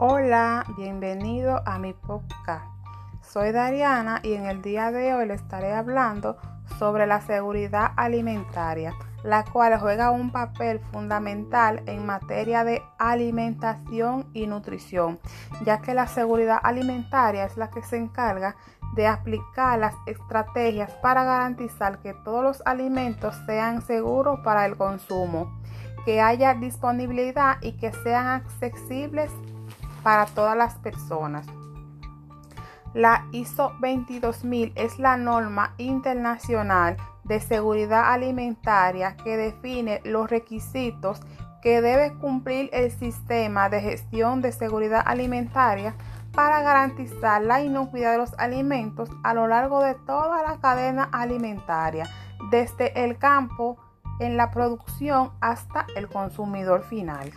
Hola, bienvenido a mi podcast. Soy Dariana y en el día de hoy le estaré hablando sobre la seguridad alimentaria, la cual juega un papel fundamental en materia de alimentación y nutrición, ya que la seguridad alimentaria es la que se encarga de aplicar las estrategias para garantizar que todos los alimentos sean seguros para el consumo, que haya disponibilidad y que sean accesibles para todas las personas. La ISO 22000 es la norma internacional de seguridad alimentaria que define los requisitos que debe cumplir el sistema de gestión de seguridad alimentaria para garantizar la inocuidad de los alimentos a lo largo de toda la cadena alimentaria, desde el campo en la producción hasta el consumidor final.